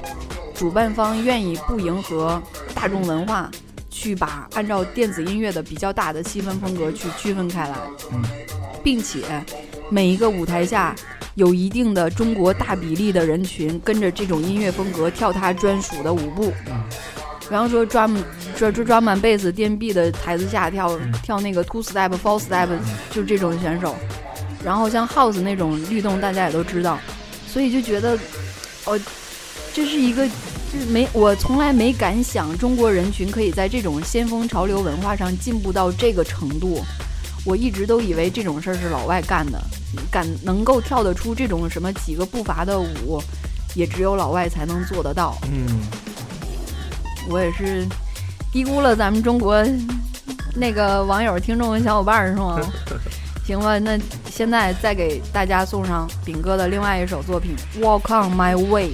主办方愿意不迎合大众文化，去把按照电子音乐的比较大的细分风格去区分开来，嗯，并且每一个舞台下。有一定的中国大比例的人群跟着这种音乐风格跳他专属的舞步，比方说 drum drum drum and bass 颠臂的台子下跳跳那个 two step four step，就这种选手。然后像 house 那种律动，大家也都知道，所以就觉得，哦，这是一个就是没我从来没敢想中国人群可以在这种先锋潮流文化上进步到这个程度。我一直都以为这种事儿是老外干的。敢能够跳得出这种什么几个步伐的舞，也只有老外才能做得到。嗯，我也是低估了咱们中国那个网友、听众、小伙伴是吗？行吧，那现在再给大家送上饼哥的另外一首作品《Walk on My Way》。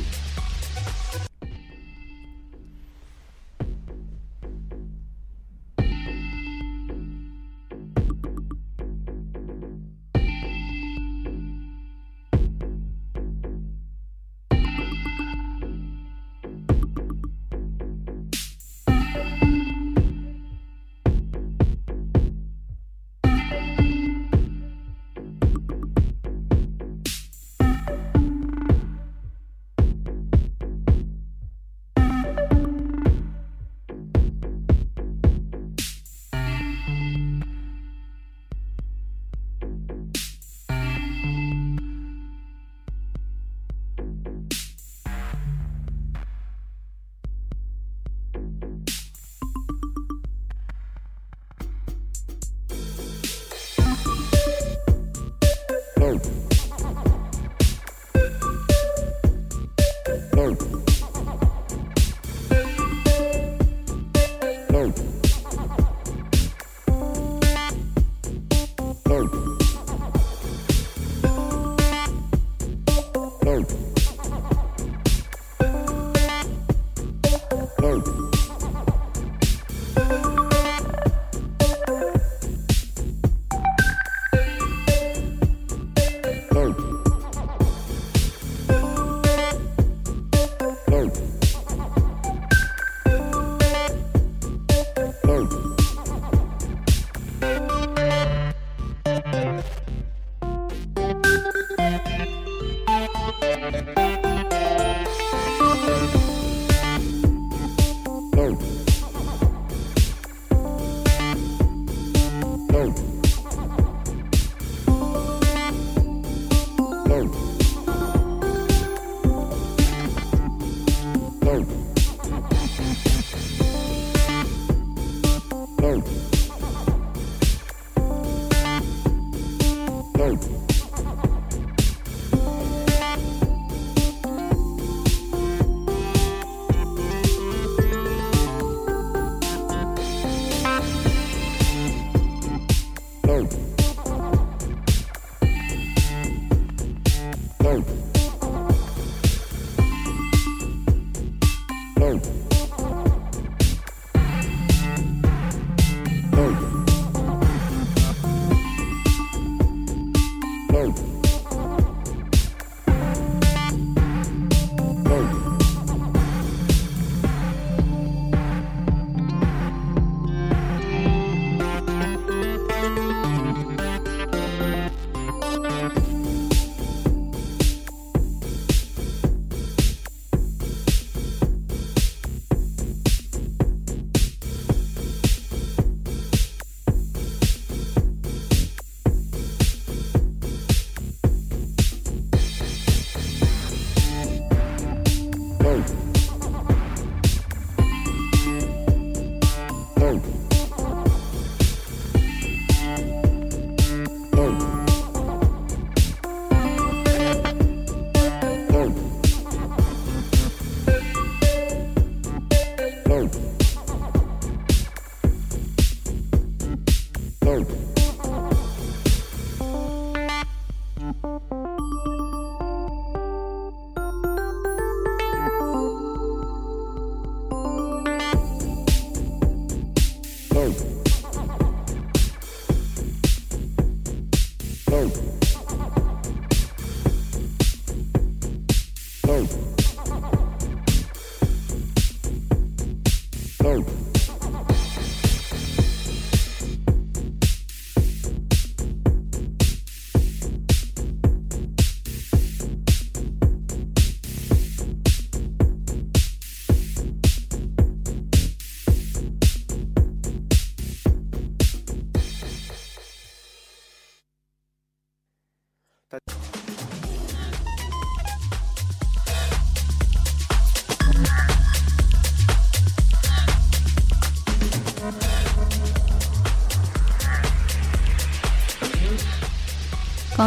Whoa.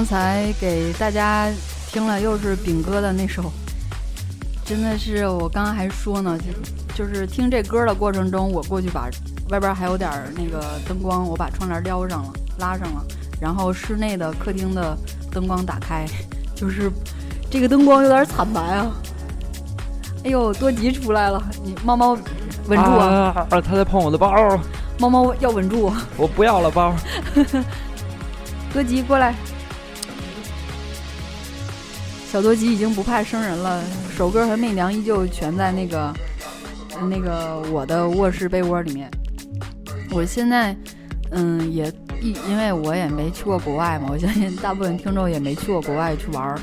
刚才给大家听了又是炳哥的那首，真的是我刚刚还说呢，就就是听这歌的过程中，我过去把外边还有点那个灯光，我把窗帘撩上了，拉上了，然后室内的客厅的灯光打开，就是这个灯光有点惨白啊！哎呦，多吉出来了，你猫猫稳住啊！他在碰我的包，猫猫要稳住，我不要了包，多吉过来。小多吉已经不怕生人了，首歌和媚娘依旧全在那个那个我的卧室被窝里面。我现在嗯也一因为我也没去过国外嘛，我相信大部分听众也没去过国外去玩儿。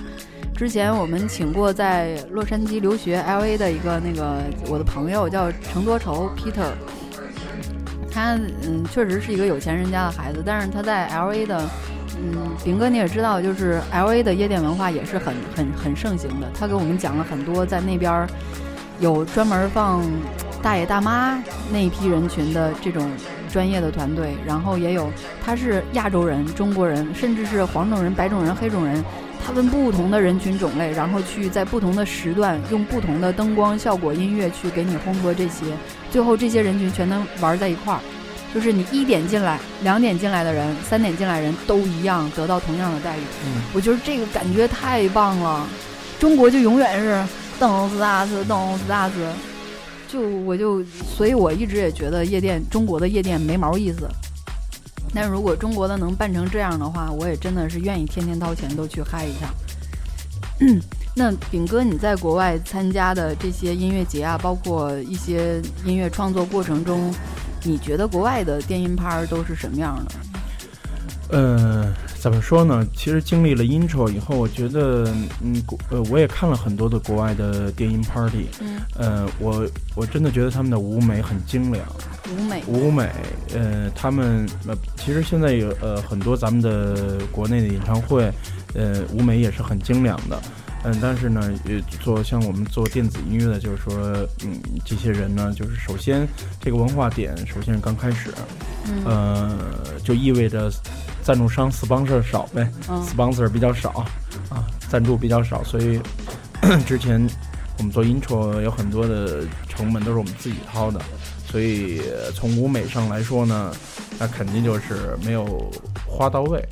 之前我们请过在洛杉矶留学 L A 的一个那个我的朋友叫程多愁 Peter，他嗯确实是一个有钱人家的孩子，但是他在 L A 的。嗯，炳哥你也知道，就是 L A 的夜店文化也是很很很盛行的。他给我们讲了很多，在那边有专门放大爷大妈那一批人群的这种专业的团队，然后也有他是亚洲人、中国人，甚至是黄种人、白种人、黑种人，他们不同的人群种类，然后去在不同的时段用不同的灯光效果、音乐去给你烘托这些，最后这些人群全都玩在一块儿，就是你一点进来、两点进来的人、三点进来人都一样得到同样的待遇。嗯，我觉得这个感觉太棒了。中国就永远是邓斯大斯，邓斯大斯，就我就，所以我一直也觉得夜店，中国的夜店没毛意思。但如果中国的能办成这样的话，我也真的是愿意天天掏钱都去嗨一下。那炳哥，你在国外参加的这些音乐节啊，包括一些音乐创作过程中，你觉得国外的电音趴都是什么样的？嗯。怎么说呢？其实经历了 intro 以后，我觉得，嗯，呃，我也看了很多的国外的电音 party，嗯，呃，我我真的觉得他们的舞美很精良，舞美，舞美，呃，他们呃，其实现在有呃很多咱们的国内的演唱会，呃，舞美也是很精良的。嗯，但是呢，也做像我们做电子音乐的，就是说，嗯，这些人呢，就是首先这个文化点，首先是刚开始，呃，就意味着赞助商 sponsor 少呗，sponsor 比较少啊，赞助比较少，所以 之前我们做 intro 有很多的成本都是我们自己掏的，所以从舞美上来说呢，那肯定就是没有花到位。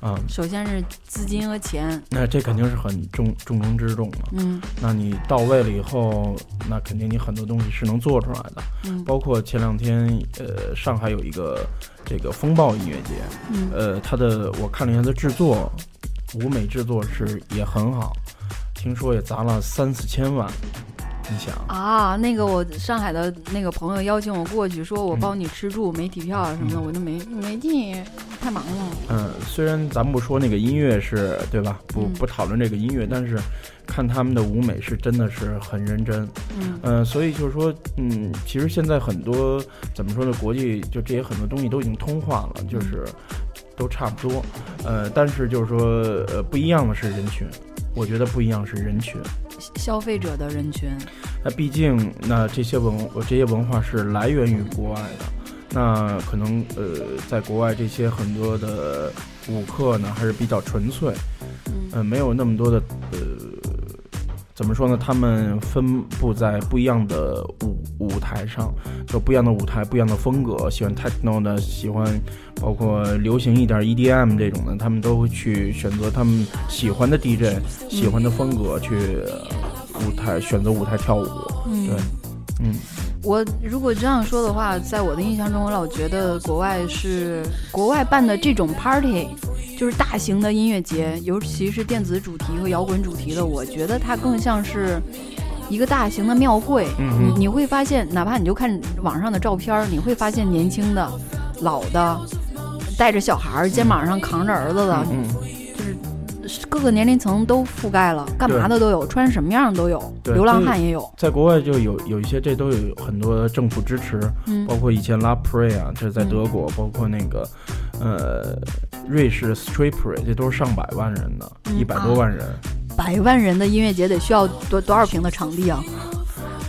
啊，首先是资金和钱，那这肯定是很重重中之重了。嗯，那你到位了以后，那肯定你很多东西是能做出来的。嗯，包括前两天，呃，上海有一个这个风暴音乐节，嗯，呃，它的我看了一下它制作，舞美制作是也很好，听说也砸了三四千万。你想啊，那个我上海的那个朋友邀请我过去，说我包你吃住、媒体票什么的，我就没没进，太忙了。嗯，虽然咱不说那个音乐是对吧，不不讨论这个音乐，但是看他们的舞美是真的是很认真。嗯，呃，所以就是说，嗯，其实现在很多怎么说呢，国际就这些很多东西都已经通化了，就是都差不多。呃，但是就是说，呃，不一样的是人群。我觉得不一样是人群，消费者的人群。那毕竟，那这些文这些文化是来源于国外的，那可能呃，在国外这些很多的舞客呢还是比较纯粹，嗯，没有那么多的呃。怎么说呢？他们分布在不一样的舞舞台上，就不一样的舞台，不一样的风格。喜欢 techno 的，喜欢包括流行一点 EDM 这种的，他们都会去选择他们喜欢的 DJ，喜欢的风格去舞台选择舞台跳舞。对，嗯，我如果这样说的话，在我的印象中，我老觉得国外是国外办的这种 party。就是大型的音乐节，尤其是电子主题和摇滚主题的，我觉得它更像是一个大型的庙会。你你会发现，哪怕你就看网上的照片，你会发现年轻的、老的，带着小孩，肩膀上扛着儿子的。各个年龄层都覆盖了，干嘛的都有，穿什么样都有，流浪汉也有。在国外就有有一些，这都有很多政府支持，包括以前拉 Pre 啊，这是在德国，包括那个呃瑞士 Street Pre，这都是上百万人的，一百多万人。百万人的音乐节得需要多多少平的场地啊？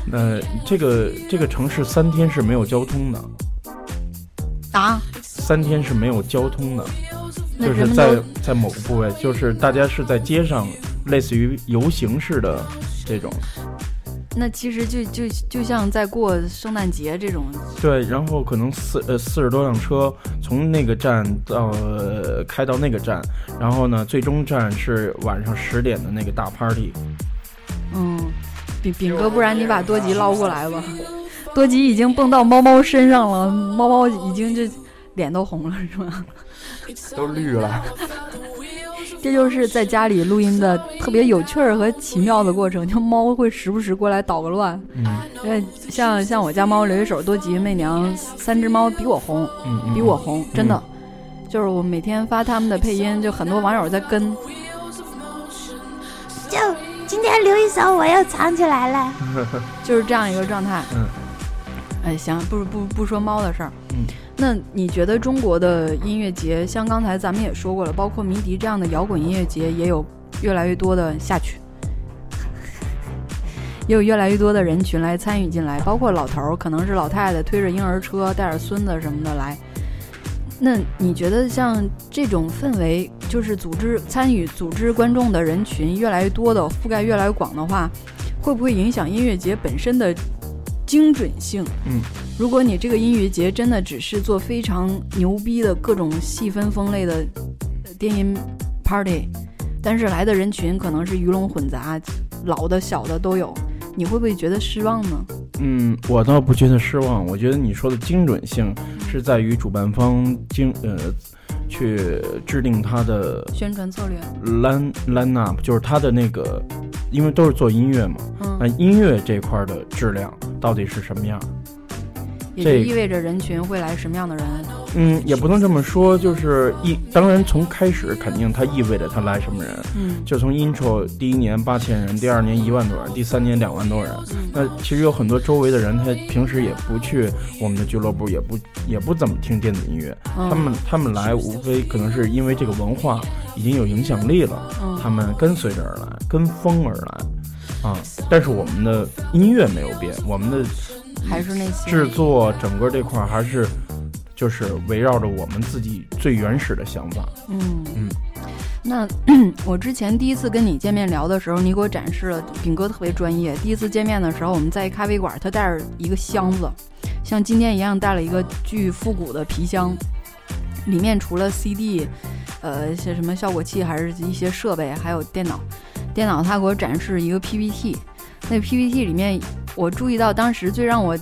那这个这个城市三天是没有交通的啊？三天是没有交通的。就是在在某个部位，就是大家是在街上，类似于游行式的这种。那其实就就就像在过圣诞节这种。对，然后可能四呃四十多辆车从那个站到呃开到那个站，然后呢，最终站是晚上十点的那个大 party。嗯，饼饼哥，不然你把多吉捞过来吧。多吉已经蹦到猫猫身上了，猫猫已经这脸都红了，是吧？都绿了，这就是在家里录音的特别有趣儿和奇妙的过程。就猫会时不时过来捣个乱，嗯，因为像像我家猫留一手、多吉、媚娘三只猫比我红，比我红，真的。就是我每天发他们的配音，就很多网友在跟。就今天留一手，我又藏起来了，就是这样一个状态。嗯，哎，行，不不不说猫的事儿。嗯。那你觉得中国的音乐节，像刚才咱们也说过了，包括迷笛这样的摇滚音乐节，也有越来越多的下去，也 有越来越多的人群来参与进来，包括老头儿，可能是老太太推着婴儿车，带着孙子什么的来。那你觉得像这种氛围就是组织参与组织观众的人群越来越多的覆盖越来越广的话，会不会影响音乐节本身的精准性？嗯，如果你这个音乐节真的只是做非常牛逼的各种细分风类的电音 party，但是来的人群可能是鱼龙混杂，老的小的都有，你会不会觉得失望呢？嗯，我倒不觉得失望，我觉得你说的精准性是在于主办方精呃。去制定他的宣传策略，line line up，就是他的那个，因为都是做音乐嘛，那音乐这块的质量到底是什么样？也就意味着人群会来什么样的人？嗯，也不能这么说，就是一，当然从开始肯定它意味着它来什么人。嗯，就从 intro 第一年八千人，第二年一万多人，第三年两万多人。那其实有很多周围的人，他平时也不去我们的俱乐部，也不也不怎么听电子音乐。他们他们来无非可能是因为这个文化已经有影响力了，他们跟随着而来，跟风而来。啊，但是我们的音乐没有变，我们的。还是那些制作整个这块还是就是围绕着我们自己最原始的想法。嗯嗯，那 我之前第一次跟你见面聊的时候，你给我展示了饼哥特别专业。第一次见面的时候，我们在一咖啡馆，他带着一个箱子，像今天一样带了一个巨复古的皮箱，里面除了 CD，呃，一些什么效果器，还是一些设备，还有电脑。电脑他给我展示一个 PPT。那 PPT 里面，我注意到当时最让我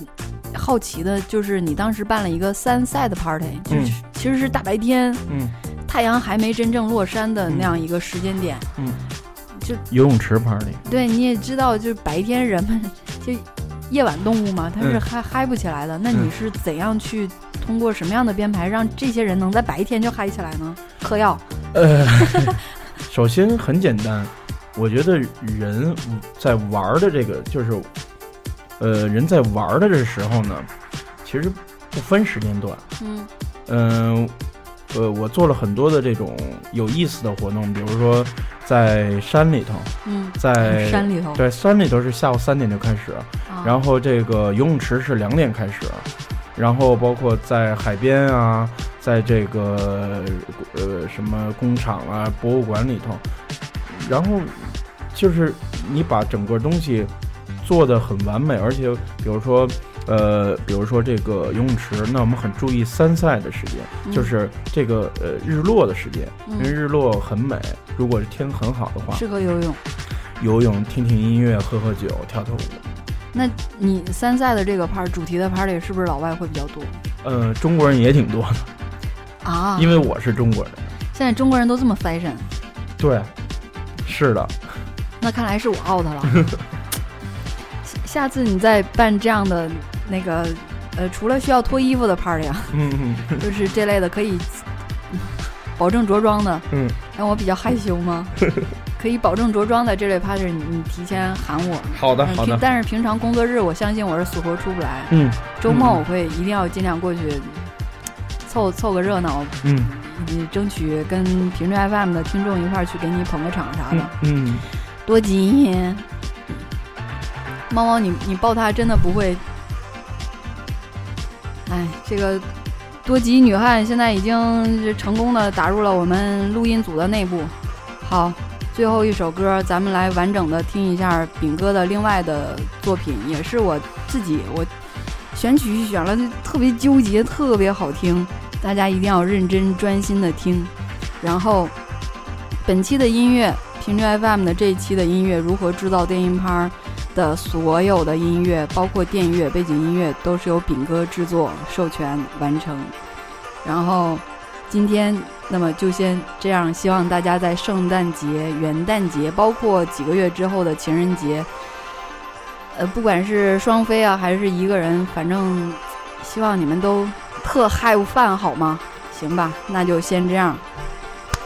好奇的就是你当时办了一个三赛的 party，就是其实是大白天，嗯，太阳还没真正落山的那样一个时间点，嗯，就游泳池 party。对，你也知道，就是白天人们就夜晚动物嘛，它是嗨嗨不起来的。那你是怎样去通过什么样的编排让这些人能在白天就嗨起来呢？嗑药？呃，首先很简单。我觉得人在玩的这个，就是，呃，人在玩的这时候呢，其实不分时间段。嗯。嗯，呃，我做了很多的这种有意思的活动，比如说在山里头。嗯。在山里头。对，山里头是下午三点就开始，然后这个游泳池是两点开始，然后包括在海边啊，在这个呃什么工厂啊、博物馆里头。然后，就是你把整个东西做的很完美，而且比如说，呃，比如说这个游泳池，那我们很注意三赛的时间，就是这个呃日落的时间，因为日落很美。如果是天很好的话，适合游泳，游泳、听听音乐、喝喝酒、跳跳舞。那你三赛的这个 part 主题的 party 是不是老外会比较多？呃，中国人也挺多的啊，因为我是中国人。现在中国人都这么 fashion？对。是的，那看来是我 out 了。下次你再办这样的那个，呃，除了需要脱衣服的 party 啊，嗯嗯，就是这类的可以保证着装的，嗯，让我比较害羞吗？可以保证着装的这类 party，你你提前喊我。好的，好的。但是平常工作日，我相信我是死活出不来。嗯，周末我会一定要尽量过去凑凑个热闹。嗯。你争取跟频率 FM 的听众一块儿去给你捧个场啥的，嗯，多吉，猫猫，你你抱它真的不会？哎，这个多吉女汉现在已经成功的打入了我们录音组的内部。好，最后一首歌，咱们来完整的听一下饼哥的另外的作品，也是我自己我选曲选了，特别纠结，特别好听。大家一定要认真专心的听，然后本期的音乐频率 FM 的这一期的音乐如何制造电音趴的所有的音乐，包括电乐、背景音乐，都是由饼哥制作、授权完成。然后今天那么就先这样，希望大家在圣诞节、元旦节，包括几个月之后的情人节，呃，不管是双飞啊，还是一个人，反正希望你们都。特嗨饭好吗？行吧，那就先这样。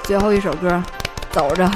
最后一首歌，走着。